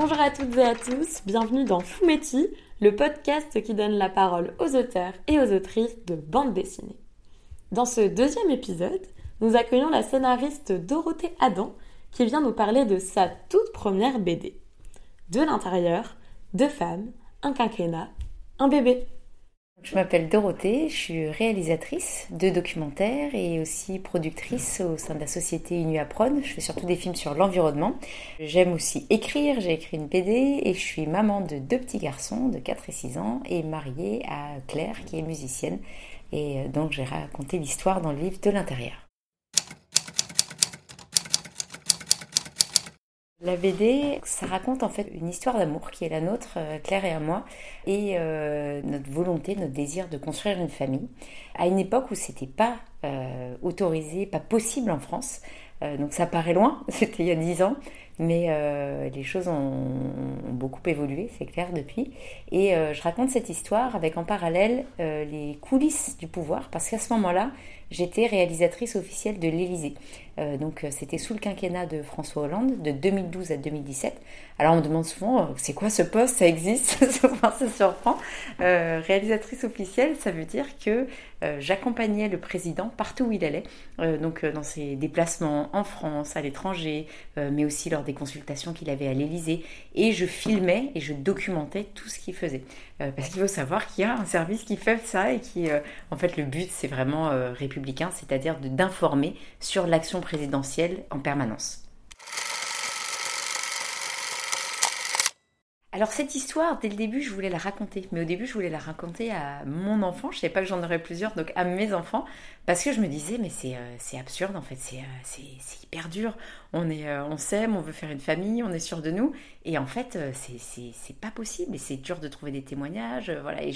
Bonjour à toutes et à tous, bienvenue dans Fumetti, le podcast qui donne la parole aux auteurs et aux autrices de bande dessinée. Dans ce deuxième épisode, nous accueillons la scénariste Dorothée Adam qui vient nous parler de sa toute première BD. De l'intérieur, deux femmes, un quinquennat, un bébé. Je m'appelle Dorothée, je suis réalisatrice de documentaires et aussi productrice au sein de la société Inuapron. Je fais surtout des films sur l'environnement. J'aime aussi écrire, j'ai écrit une BD et je suis maman de deux petits garçons de 4 et 6 ans et mariée à Claire qui est musicienne. Et euh, donc j'ai raconté l'histoire dans le livre de l'intérieur. La BD, ça raconte en fait une histoire d'amour qui est la nôtre, euh, Claire et à moi, et euh, notre volonté, notre désir de construire une famille, à une époque où c'était pas euh, autorisé, pas possible en France. donc ça paraît loin, c'était il y a dix ans, mais les choses ont, beaucoup évolué, c'est clair depuis. Et je raconte cette histoire avec en parallèle les coulisses du pouvoir, parce qu'à ce moment-là, j'étais réalisatrice officielle de l'Élysée. Euh, donc euh, c'était sous le quinquennat de François Hollande, de 2012 à 2017. Alors on me demande souvent, euh, c'est quoi ce poste? Ça existe? Souvent ça surprend. réalisatrice officielle, ça veut dire que j'accompagnais le président partout où il allait, donc dans ses déplacements en France, à l'étranger, mais aussi lors des consultations qu'il avait à l'Élysée, et je filmais et je documentais tout ce qu'il faisait. parce qu'il faut savoir qu'il y a un service qui fait ça et qui, en fait, le but c'est vraiment républicain, c'est-à-dire d'informer sur l'action présidentielle en permanence. Alors cette histoire, dès le début, je voulais la raconter. Mais au début, je voulais la raconter à mon enfant. Je ne savais pas que j'en aurais plusieurs, donc à mes enfants. Parce que je me disais, mais c'est euh, absurde en fait, c'est euh, hyper dur. On, est, euh, on s'aime, on veut faire une famille, on est sûr de nous. Et en fait, c'est pas possible. Et c'est dur de trouver des témoignages. voilà. Et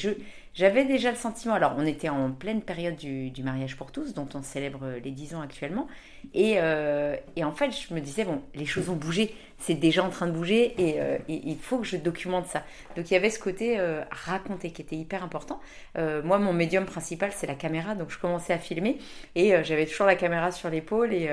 j'avais déjà le sentiment. Alors, on était en pleine période du, mariage pour tous, dont on célèbre les 10 ans actuellement. Et en fait, je me disais, bon, les choses ont bougé c'est déjà en train de bouger euh, et, il faut que je documente ça. Donc il y avait ce côté euh, raconter qui était hyper important. Euh, moi, mon médium principal, c'est la caméra, donc je commençais à filmer et j'avais toujours la caméra sur l'épaule et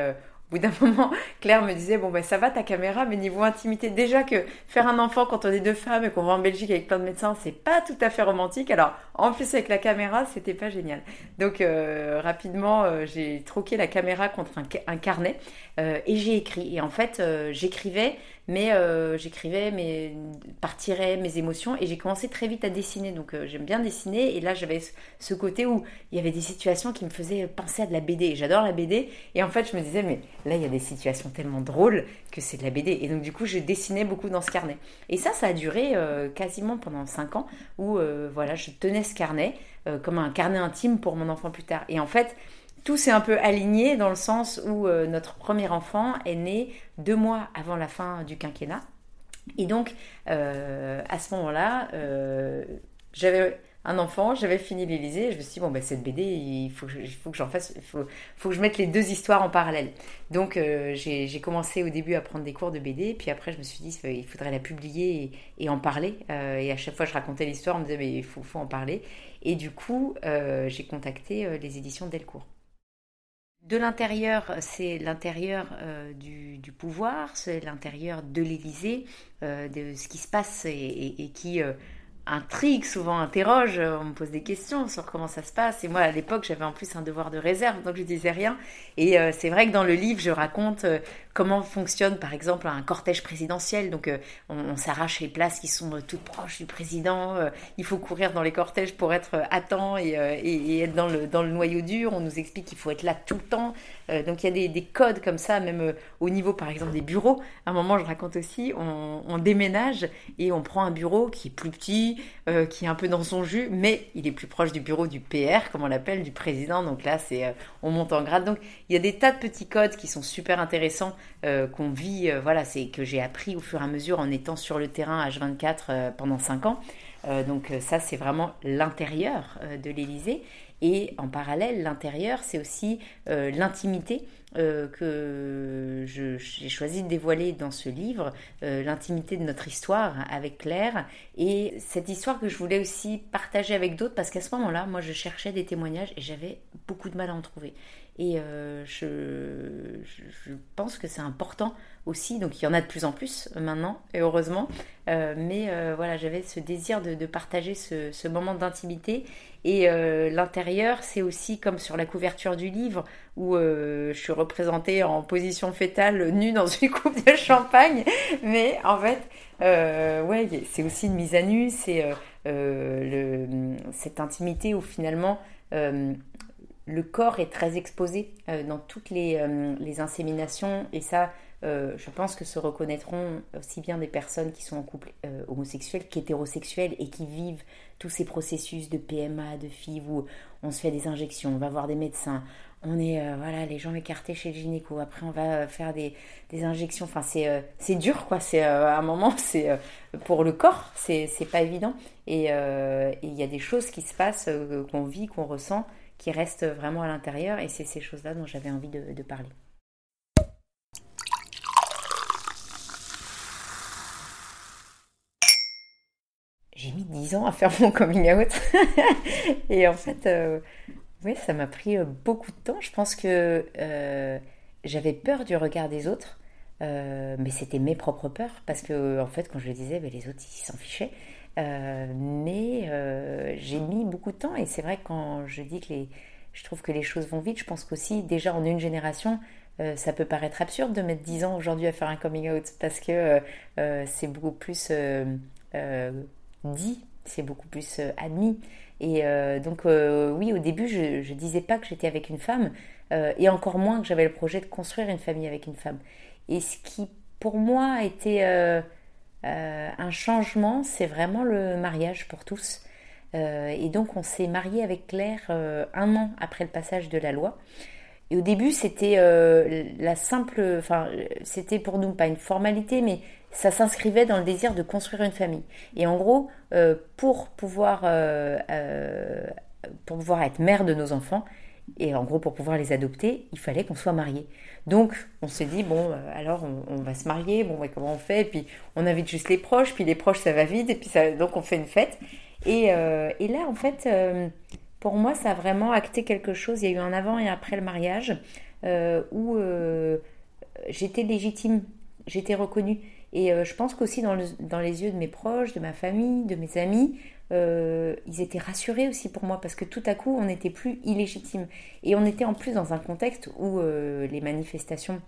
au bout d'un moment, Claire me disait bon ben ça va ta caméra, mais niveau intimité, déjà que faire un enfant quand on est deux femmes et qu'on va en Belgique avec plein de médecins, c'est pas tout à fait romantique. Alors en plus avec la caméra, c'était pas génial. Donc euh, rapidement, euh, j'ai troqué la caméra contre un, carnet euh, et j'ai écrit. Et en fait, j'écrivais mais euh, j'écrivais mes partirais mes émotions et j'ai commencé très vite à dessiner. Donc euh, j'aime bien dessiner. Et là j'avais ce côté où il y avait des situations qui me faisaient penser à de la BD j'adore la BD et en fait je me disais mais là il y a des situations tellement drôles que c'est de la BD et donc du coup je dessinais beaucoup dans ce carnet. Et ça ça a duré euh, quasiment pendant 5 ans où voilà je tenais ce carnet comme un carnet intime pour mon enfant plus tard. Et en fait tout s'est un peu aligné dans le sens où euh, notre premier enfant est né deux mois avant la fin du quinquennat. Et donc, euh, à ce moment-là, euh, j'avais un enfant, j'avais fini l'Élysée, je me suis dit, bon, ben, cette BD, il faut, que j'en fasse, il faut, que je mette les deux histoires en parallèle. Donc, j'ai commencé au début à prendre des cours de BD, puis après, je me suis dit, il faudrait la publier et, en parler. et à chaque fois, je racontais l'histoire, on me disait, mais il faut en parler. Et du coup, j'ai contacté les éditions Delcourt. De l'intérieur, c'est l'intérieur euh, du, pouvoir, c'est l'intérieur de l'Élysée, euh, de ce qui se passe et, qui euh, intrigue, souvent interroge, on me pose des questions sur comment ça se passe. Et moi, à l'époque, j'avais en plus un devoir de réserve, donc je disais rien. Et c'est vrai que dans le livre, je raconte comment fonctionne par exemple un cortège présidentiel. Donc euh, on, s'arrache les places qui sont euh, toutes proches du président. Euh, il faut courir dans les cortèges pour être à temps et, être dans le, dans le noyau dur. On nous explique qu'il faut être là tout le temps. donc il y a des, codes comme ça, même au niveau par exemple des bureaux. À un moment, je raconte aussi, on, déménage et on prend un bureau qui est plus petit, qui est un peu dans son jus, mais il est plus proche du bureau du PR, comme on l'appelle, du président. Donc là, c'est on monte en grade. Donc il y a des tas de petits codes qui sont super intéressants euh, qu'on vit, euh, voilà, c'est que j'ai appris au fur et à mesure en étant sur le terrain H24 euh, pendant 5 ans. donc ça, c'est vraiment l'intérieur de l'Élysée. Et en parallèle, l'intérieur, c'est aussi l'intimité que j'ai choisi de dévoiler dans ce livre, l'intimité de notre histoire avec Claire. Et cette histoire que je voulais aussi partager avec d'autres, parce qu'à ce moment-là, moi, je cherchais des témoignages et j'avais beaucoup de mal à en trouver. Et euh, je, je, pense que c'est important aussi. Donc il y en a de plus en plus euh, maintenant, et heureusement. Euh, mais voilà, j'avais ce désir de, partager ce, ce moment d'intimité. Et l'intérieur, c'est aussi comme sur la couverture du livre, où je suis représentée en position fétale, nue dans une coupe de champagne. Mais en fait, ouais, c'est aussi une mise à nu. C'est cette intimité où finalement le corps est très exposé euh, dans toutes les, euh, les, inséminations. Et ça, euh, je pense que se reconnaîtront aussi bien des personnes qui sont en couple homosexuel qu'hétérosexuels et qui vivent tous ces processus de PMA, de FIV où on se fait des injections, on va voir des médecins, on est voilà les jambes écartées chez le gynéco, après on va faire des, des injections, enfin c'est c'est dur quoi, c'est à un moment c'est pour le corps c'est pas évident. Et il y a des choses qui se passent qu'on vit, qu'on ressent qui restent vraiment à l'intérieur. Et c'est ces choses-là dont j'avais envie de, parler. J'ai mis 10 ans à faire mon coming out. et en fait, euh, oui, ça m'a pris euh, beaucoup de temps. Je pense que euh, j'avais peur du regard des autres. mais c'était mes propres peurs parce que en fait quand je le disais ben, les autres ils s'en fichaient euh, mais euh, j'ai mis beaucoup de temps et c'est vrai que quand je dis que les, je trouve que les choses vont vite, je pense qu'aussi déjà en une génération, euh, ça peut paraître absurde de mettre 10 ans aujourd'hui à faire un coming out parce que c'est beaucoup plus dit, c'est beaucoup plus admis. Et donc oui, au début, je ne disais pas que j'étais avec une femme et encore moins que j'avais le projet de construire une famille avec une femme. Et ce qui pour moi était euh, un changement, c'est vraiment le mariage pour tous. Euh, et donc on s'est marié avec Claire euh, un an après le passage de la loi. Et au début, c'était la simple, enfin, c'était pour nous pas une formalité, mais ça s'inscrivait dans le désir de construire une famille. Et en gros, pour pouvoir, pour pouvoir être mère de nos enfants, et en gros, pour pouvoir les adopter, il fallait qu'on soit mariés. Donc, on s'est dit, bon, euh, alors on, va se marier, bon, comment on fait? Et puis, on invite juste les proches, puis les proches, ça va vite, et puis donc on fait une fête. Et, euh, là, en fait, euh, pour moi, ça a vraiment acté quelque chose. Il y a eu un avant et après le mariage où j'étais légitime, j'étais reconnue. Et je pense qu'aussi dans les yeux de mes proches, de ma famille, de mes amis, euh, ils étaient rassurés aussi pour moi parce que tout à coup on n'était plus illégitime et on était en plus dans un contexte où euh, les manifestations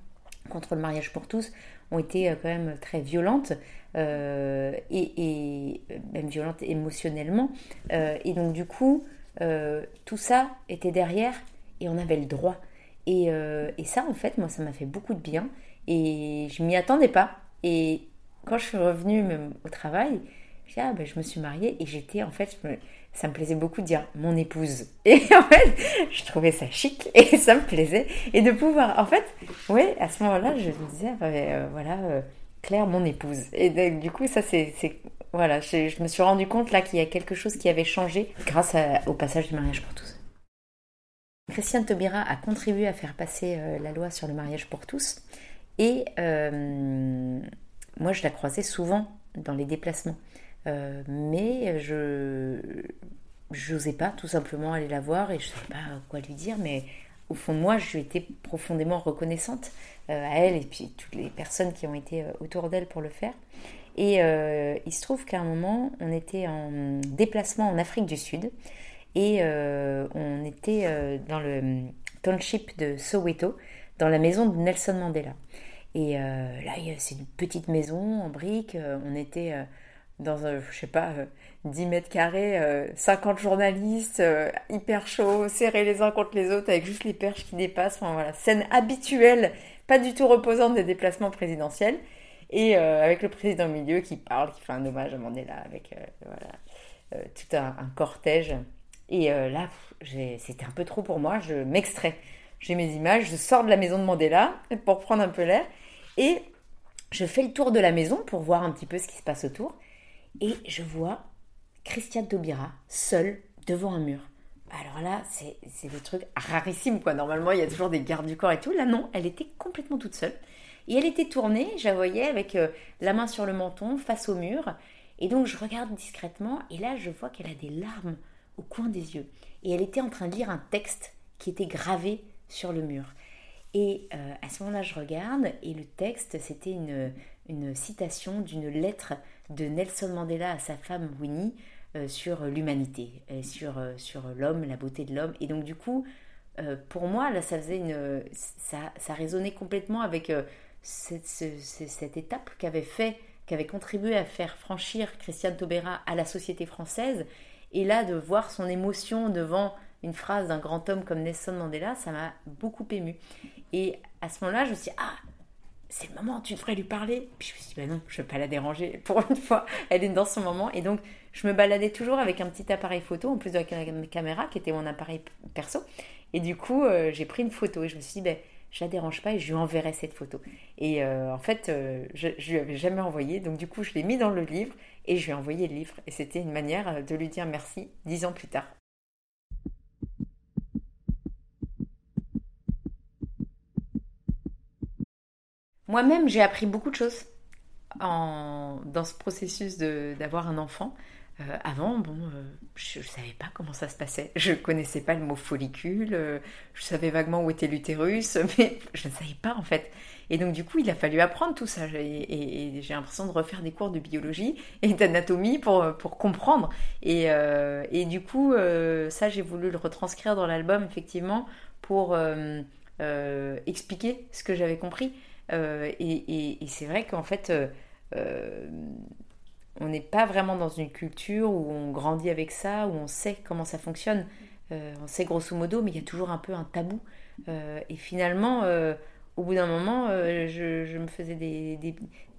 contre le mariage pour tous ont été euh, quand même très violentes et, même violentes émotionnellement. Et donc du coup tout ça était derrière et on avait le droit. Et, et ça en fait moi ça m'a fait beaucoup de bien et je m'y attendais pas. Et quand je suis revenue même au travail ah, ben, je me suis mariée et j'étais en fait, ça me plaisait beaucoup de dire mon épouse. Et en fait, je trouvais ça chic et ça me plaisait. Et de pouvoir, en fait, oui, à ce moment-là, je me disais, ah, ben, euh, voilà, euh, Claire, mon épouse. Et du coup, ça, c'est. Voilà, je, me suis rendu compte là qu'il y a quelque chose qui avait changé grâce au passage du mariage pour tous. Christiane Taubira a contribué à faire passer euh, la loi sur le mariage pour tous. Et moi, je la croisais souvent dans les déplacements. Euh, mais je n'osais pas tout simplement aller la voir et je ne savais pas quoi lui dire, mais au fond de moi, je lui étais profondément reconnaissante euh, à elle et puis toutes les personnes qui ont été euh, autour d'elle pour le faire. Et il se trouve qu'à un moment, on était en déplacement en Afrique du Sud et on était dans le township de Soweto, dans la maison de Nelson Mandela. Et là, c'est une petite maison en briques. on était dans, un, je sais pas, 10 euh, mètres carrés, 50 euh, journalistes, euh, hyper chaud, serrés les uns contre les autres avec juste les perches qui dépassent. Enfin voilà, scène habituelle, pas du tout reposante des déplacements présidentiels. Et avec le président au milieu qui parle, qui fait un hommage à Mandela avec voilà, tout un, cortège. Et là, c'était un peu trop pour moi, je m'extrais. J'ai mes images, je sors de la maison de Mandela pour prendre un peu l'air. Et je fais le tour de la maison pour voir un petit peu ce qui se passe autour et je vois Christiane Taubira seule devant un mur. Alors là, c'est le truc rarissime, quoi. Normalement, il y a toujours des gardes du corps et tout. Là, non, elle était complètement toute seule. Et elle était tournée, je la voyais avec euh, la main sur le menton, face au mur. Et donc, je regarde discrètement, et là, je vois qu'elle a des larmes au coin des yeux. Et elle était en train de lire un texte qui était gravé sur le mur. Et à ce moment-là, je regarde et le texte, c'était une, une citation d'une lettre de Nelson Mandela à sa femme Winnie sur l'humanité, sur, sur l'homme, la beauté de l'homme. Et donc du coup, pour moi, là, ça faisait une, ça, ça résonnait complètement avec cette, étape qu'avait fait qui avait contribué à faire franchir Christiane Taubira à la société française. Et là, de voir son émotion devant une phrase d'un grand homme comme Nelson Mandela, ça m'a beaucoup ému. Et à ce moment-là, je me suis dit, ah, c'est le moment, tu devrais lui parler. Puis je me suis dit, bah non, je ne vais pas la déranger. Pour une fois, elle est dans son moment. Et donc, je me baladais toujours avec un petit appareil photo, en plus de la caméra, qui était mon appareil perso. Et du coup, euh, j'ai pris une photo et je me suis dit, ben, je la dérange pas et je lui enverrai cette photo. Et euh, en fait, euh, je, ne lui avais jamais envoyé, donc du coup, je l'ai mis dans le livre et je lui ai envoyé le livre. Et c'était une manière de lui dire merci dix ans plus tard. Moi-même, j'ai appris beaucoup de choses dans ce processus d'avoir un enfant. Euh, avant, bon, euh, je ne savais pas comment ça se passait. Je ne connaissais pas le mot follicule, euh, je savais vaguement où était l'utérus, mais je ne savais pas en fait. Et donc du coup, il a fallu apprendre tout ça. Et, j'ai l'impression de refaire des cours de biologie et d'anatomie pour, comprendre. Et du coup, ça, j'ai voulu le retranscrire dans l'album, effectivement, pour expliquer ce que j'avais compris. Et, et c'est vrai qu'en fait on n'est pas vraiment dans une culture où on grandit avec ça, où on sait comment ça fonctionne. Euh, on sait grosso modo, mais il y a toujours un peu un tabou. Euh, et finalement, euh, au bout d'un moment, euh, je, me faisais des,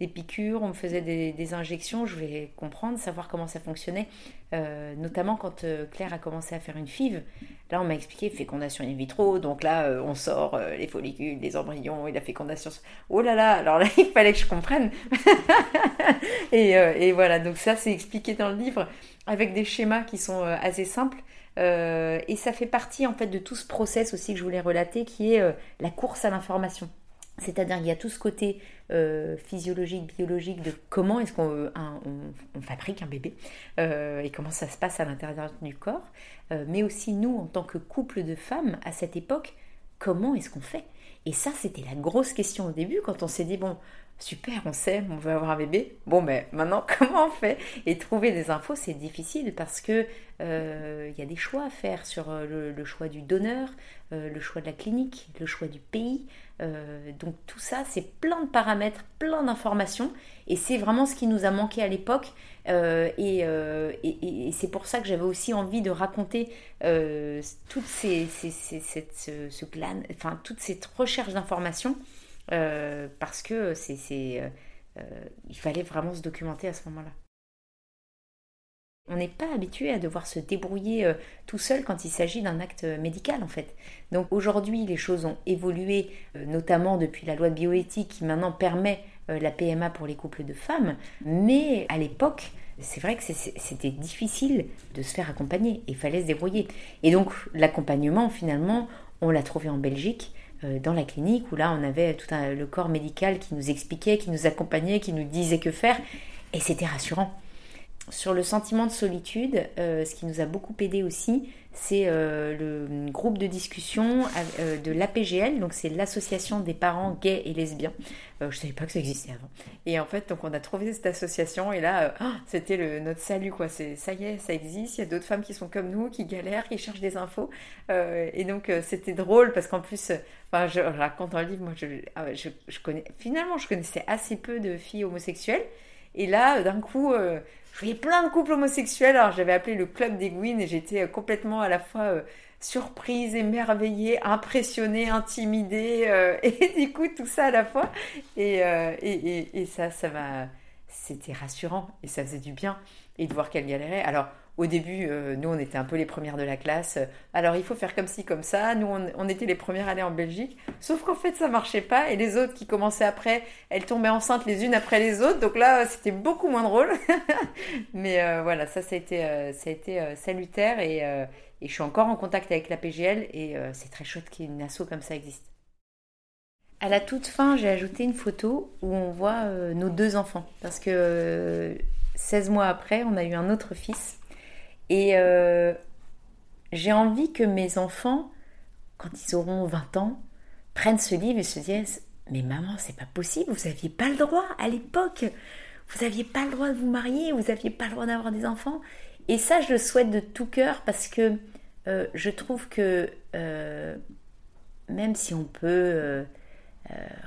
piqûres, on me faisait des, injections, je voulais comprendre, savoir comment ça fonctionnait. Euh, notamment quand euh, Claire a commencé à faire une FIV, là on m'a expliqué fécondation in vitro, donc là on sort les follicules, les embryons et la fécondation. Oh là là, alors là il fallait que je comprenne. et, voilà, donc ça c'est expliqué dans le livre avec des schémas qui sont assez simples. Euh, et ça fait partie en fait de tout ce process aussi que je voulais relater qui est euh, la course à l'information. C'est-à-dire qu'il y a tout ce côté euh, physiologique, biologique de comment est-ce qu'on on, fabrique un bébé et comment ça se passe à l'intérieur du corps, mais aussi nous en tant que couple de femmes à cette époque, comment est-ce qu'on fait? Et ça, c'était la grosse question au début quand on s'est dit, bon, super, on sait, on veut avoir un bébé. Bon, mais maintenant, comment on fait? Et trouver des infos, c'est difficile parce que euh, il y a des choix à faire sur euh, le, choix du donneur, euh, le choix de la clinique, le choix du pays. donc tout ça, c'est plein de paramètres, plein d'informations, et c'est vraiment ce qui nous a manqué à l'époque. Et, c'est pour ça que j'avais aussi envie de raconter enfin toute cette recherche d'informations euh, parce que c'est, euh, euh, il fallait vraiment se documenter à ce moment-là. On n'est pas habitué à devoir se débrouiller tout seul quand il s'agit d'un acte médical en fait. Donc aujourd'hui les choses ont évolué, notamment depuis la loi de bioéthique qui maintenant permet la PMA pour les couples de femmes, mais à l'époque c'est vrai que c'était difficile de se faire accompagner, il fallait se débrouiller. Et donc l'accompagnement finalement on l'a trouvé en Belgique euh, dans la clinique où là on avait tout le corps médical qui nous expliquait, qui nous accompagnait, qui nous disait que faire et c'était rassurant. Sur le sentiment de solitude, euh, ce qui nous a beaucoup aidé aussi, c'est euh, le groupe de discussion euh, de l'APGL, donc c'est l'association des parents gays et lesbiens. je ne savais pas que ça existait avant. Et en fait, donc on a trouvé cette association et là, oh, c'était notre salut quoi. Ça y est, ça existe. Il y a d'autres femmes qui sont comme nous, qui galèrent, qui cherchent des infos. et donc c'était drôle parce qu'en plus, enfin, je raconte le livre, moi, ah je, je, connais finalement, je connaissais assez peu de filles homosexuelles. Et là, d'un coup, je voyais plein de couples homosexuels. Alors j'avais appelé le club des et j'étais euh, complètement à la fois euh, surprise, émerveillée, impressionnée, intimidée euh, et du coup tout ça à la fois. Et, et, et, ça, ça m'a, c'était rassurant et ça faisait du bien et de voir qu'elle galérait. Alors au début, euh, nous, on était un peu les premières de la classe. Alors, il faut faire comme ci, comme ça. Nous, on, était les premières à aller en Belgique. Sauf qu'en fait, ça marchait pas. Et les autres qui commençaient après, elles tombaient enceintes les unes après les autres. Donc là, c'était beaucoup moins drôle. Mais euh, voilà, ça, ça a été, euh, ça a été salutaire. Et, et, je suis encore en contact avec la PGL. Et c'est très chouette qu'une asso comme ça existe. À la toute fin, j'ai ajouté une photo où on voit nos deux enfants. Parce que 16 mois après, on a eu un autre fils. Et euh, j'ai envie que mes enfants, quand ils auront 20 ans, prennent ce livre et se disent Mais maman, c'est pas possible, vous n'aviez pas le droit à l'époque. Vous n'aviez pas le droit de vous marier, vous n'aviez pas le droit d'avoir des enfants. Et ça, je le souhaite de tout cœur parce que euh, je trouve que euh, même si on peut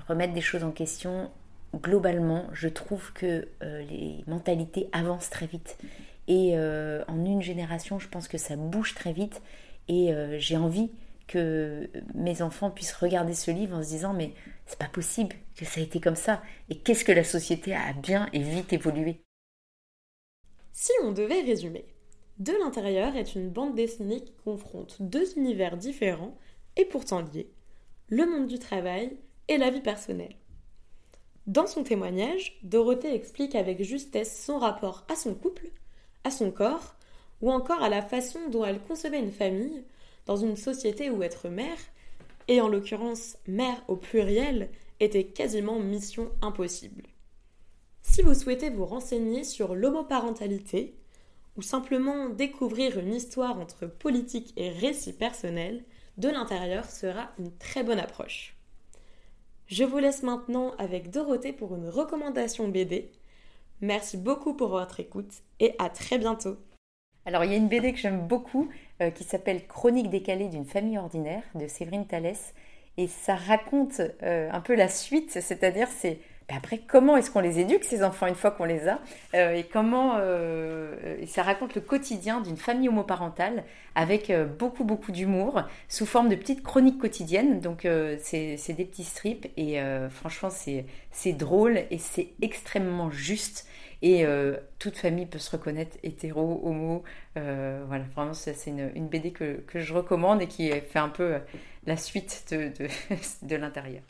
remettre des choses en question, globalement, je trouve que les mentalités avancent très vite. Et en une génération, je pense que ça bouge très vite. Et j'ai envie que mes enfants puissent regarder ce livre en se disant mais c'est pas possible que ça ait été comme ça. Et qu'est-ce que la société a bien et vite évolué Si on devait résumer, De l'intérieur est une bande dessinée qui confronte deux univers différents et pourtant liés, le monde du travail et la vie personnelle. Dans son témoignage, Dorothée explique avec justesse son rapport à son couple, à son corps, ou encore à la façon dont elle concevait une famille dans une société où être mère, et en l'occurrence mère au pluriel, était quasiment mission impossible. Si vous souhaitez vous renseigner sur l'homoparentalité, ou simplement découvrir une histoire entre politique et récit personnel, de l'intérieur sera une très bonne approche. Je vous laisse maintenant avec Dorothée pour une recommandation BD. Merci beaucoup pour votre écoute et à très bientôt. Alors il y a une BD que j'aime beaucoup euh, qui s'appelle Chronique décalée d'une famille ordinaire de Séverine Thalès et ça raconte euh, un peu la suite, c'est-à-dire c'est après, comment est-ce qu'on les éduque, ces enfants, une fois qu'on les a euh, Et comment euh, ça raconte le quotidien d'une famille homoparentale avec euh, beaucoup, beaucoup d'humour, sous forme de petites chroniques quotidiennes. Donc, c'est des petits strips. Et franchement, c'est drôle et c'est extrêmement juste. Et toute famille peut se reconnaître, hétéro, homo. voilà, vraiment, c'est une, BD que, que, je recommande et qui fait un peu la suite de, de l'intérieur.